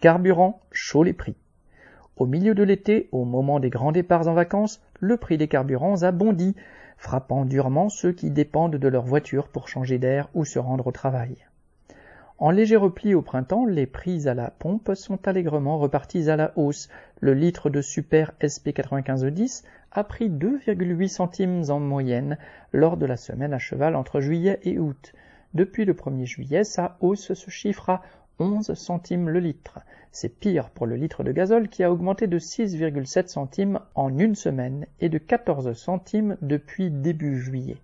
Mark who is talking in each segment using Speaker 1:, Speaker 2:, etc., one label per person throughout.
Speaker 1: Carburant, chaud les prix. Au milieu de l'été, au moment des grands départs en vacances, le prix des carburants a bondi, frappant durement ceux qui dépendent de leur voiture pour changer d'air ou se rendre au travail. En léger repli au printemps, les prix à la pompe sont allègrement repartis à la hausse. Le litre de super SP9510 a pris 2,8 centimes en moyenne lors de la semaine à cheval entre juillet et août. Depuis le 1er juillet, sa hausse se chiffre à 11 centimes le litre. C'est pire pour le litre de gazole qui a augmenté de 6,7 centimes en une semaine et de 14 centimes depuis début juillet.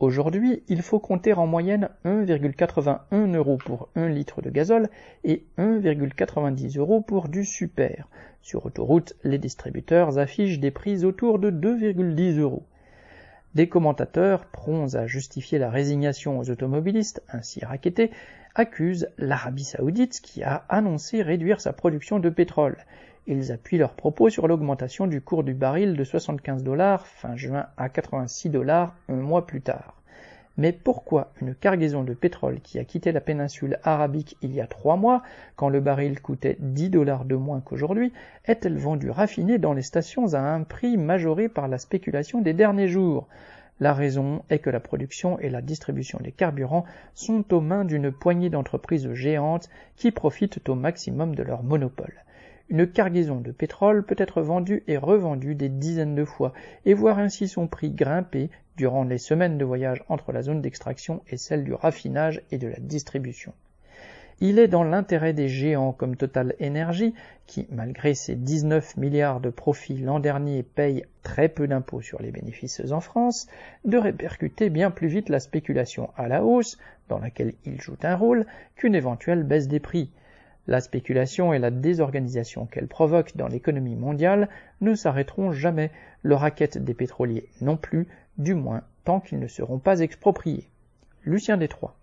Speaker 1: Aujourd'hui, il faut compter en moyenne 1,81 euros pour 1 litre de gazole et 1,90 euros pour du super. Sur autoroute, les distributeurs affichent des prix autour de 2,10 euros. Des commentateurs, prompts à justifier la résignation aux automobilistes ainsi raquettés, accusent l'Arabie saoudite qui a annoncé réduire sa production de pétrole. Ils appuient leurs propos sur l'augmentation du cours du baril de 75 dollars fin juin à 86 dollars un mois plus tard. Mais pourquoi une cargaison de pétrole qui a quitté la péninsule arabique il y a trois mois, quand le baril coûtait 10 dollars de moins qu'aujourd'hui, est-elle vendue raffinée dans les stations à un prix majoré par la spéculation des derniers jours? La raison est que la production et la distribution des carburants sont aux mains d'une poignée d'entreprises géantes qui profitent au maximum de leur monopole. Une cargaison de pétrole peut être vendue et revendue des dizaines de fois et voir ainsi son prix grimper durant les semaines de voyage entre la zone d'extraction et celle du raffinage et de la distribution. Il est dans l'intérêt des géants comme Total Energy, qui, malgré ses 19 milliards de profits l'an dernier, paye très peu d'impôts sur les bénéfices en France, de répercuter bien plus vite la spéculation à la hausse, dans laquelle il joue un rôle, qu'une éventuelle baisse des prix. La spéculation et la désorganisation qu'elle provoque dans l'économie mondiale ne s'arrêteront jamais, le racket des pétroliers non plus, du moins tant qu'ils ne seront pas expropriés. Lucien Détroit.